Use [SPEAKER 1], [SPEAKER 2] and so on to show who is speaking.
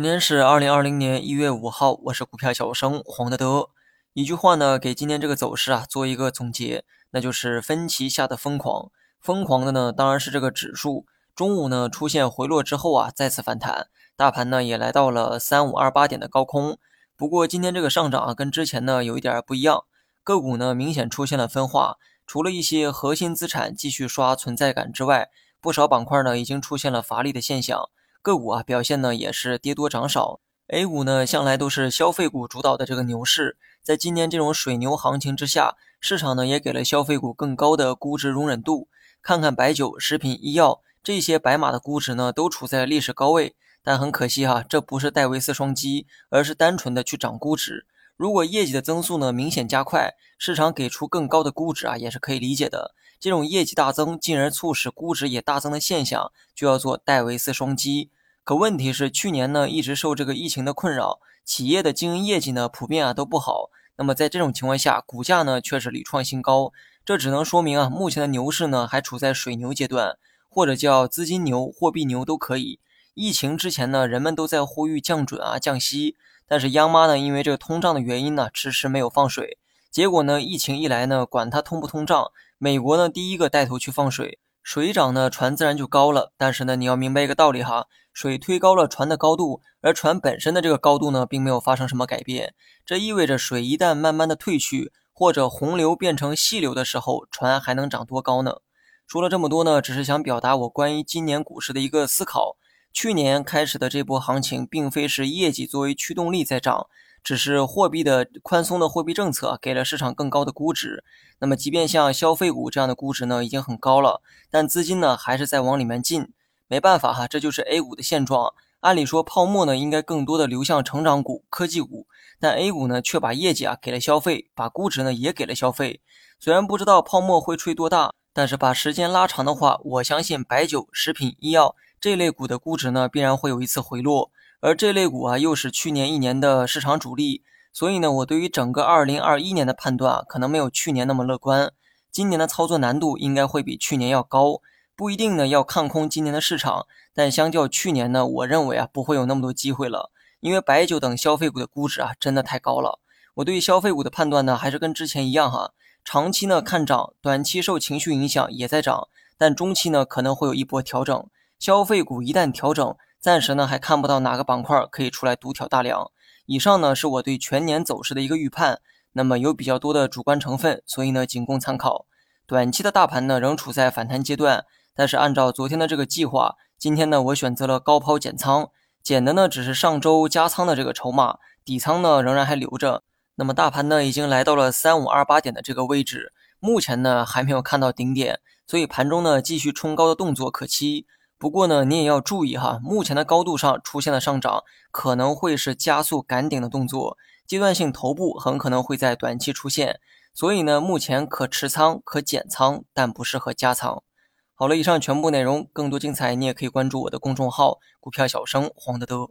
[SPEAKER 1] 今天是二零二零年一月五号，我是股票小生黄德德。一句话呢，给今天这个走势啊做一个总结，那就是分歧下的疯狂。疯狂的呢，当然是这个指数。中午呢出现回落之后啊，再次反弹，大盘呢也来到了三五二八点的高空。不过今天这个上涨啊，跟之前呢有一点不一样，个股呢明显出现了分化。除了一些核心资产继续刷存在感之外，不少板块呢已经出现了乏力的现象。个股啊表现呢也是跌多涨少，A 股呢向来都是消费股主导的这个牛市，在今年这种水牛行情之下，市场呢也给了消费股更高的估值容忍度。看看白酒、食品、医药这些白马的估值呢都处在历史高位，但很可惜哈，这不是戴维斯双击，而是单纯的去涨估值。如果业绩的增速呢明显加快，市场给出更高的估值啊也是可以理解的。这种业绩大增，进而促使估值也大增的现象，就要做戴维斯双击。可问题是，去年呢一直受这个疫情的困扰，企业的经营业绩呢普遍啊都不好。那么在这种情况下，股价呢却是屡创新高，这只能说明啊，目前的牛市呢还处在水牛阶段，或者叫资金牛、货币牛都可以。疫情之前呢，人们都在呼吁降准啊、降息，但是央妈呢因为这个通胀的原因呢，迟迟没有放水。结果呢，疫情一来呢，管它通不通胀，美国呢第一个带头去放水，水涨呢船自然就高了。但是呢，你要明白一个道理哈，水推高了船的高度，而船本身的这个高度呢，并没有发生什么改变。这意味着水一旦慢慢的退去，或者洪流变成细流的时候，船还能涨多高呢？说了这么多呢，只是想表达我关于今年股市的一个思考。去年开始的这波行情，并非是业绩作为驱动力在涨。只是货币的宽松的货币政策给了市场更高的估值，那么即便像消费股这样的估值呢已经很高了，但资金呢还是在往里面进，没办法哈，这就是 A 股的现状。按理说泡沫呢应该更多的流向成长股、科技股，但 A 股呢却把业绩啊给了消费，把估值呢也给了消费。虽然不知道泡沫会吹多大，但是把时间拉长的话，我相信白酒、食品、医药这类股的估值呢必然会有一次回落。而这类股啊，又是去年一年的市场主力，所以呢，我对于整个二零二一年的判断啊，可能没有去年那么乐观。今年的操作难度应该会比去年要高，不一定呢要看空今年的市场，但相较去年呢，我认为啊不会有那么多机会了，因为白酒等消费股的估值啊真的太高了。我对于消费股的判断呢，还是跟之前一样哈，长期呢看涨，短期受情绪影响也在涨，但中期呢可能会有一波调整。消费股一旦调整，暂时呢还看不到哪个板块可以出来独挑大梁。以上呢是我对全年走势的一个预判，那么有比较多的主观成分，所以呢仅供参考。短期的大盘呢仍处在反弹阶段，但是按照昨天的这个计划，今天呢我选择了高抛减仓，减的呢只是上周加仓的这个筹码，底仓呢仍然还留着。那么大盘呢已经来到了三五二八点的这个位置，目前呢还没有看到顶点，所以盘中呢继续冲高的动作可期。不过呢，你也要注意哈，目前的高度上出现了上涨，可能会是加速赶顶的动作，阶段性头部很可能会在短期出现，所以呢，目前可持仓可减仓，但不适合加仓。好了，以上全部内容，更多精彩你也可以关注我的公众号“股票小生黄德德”。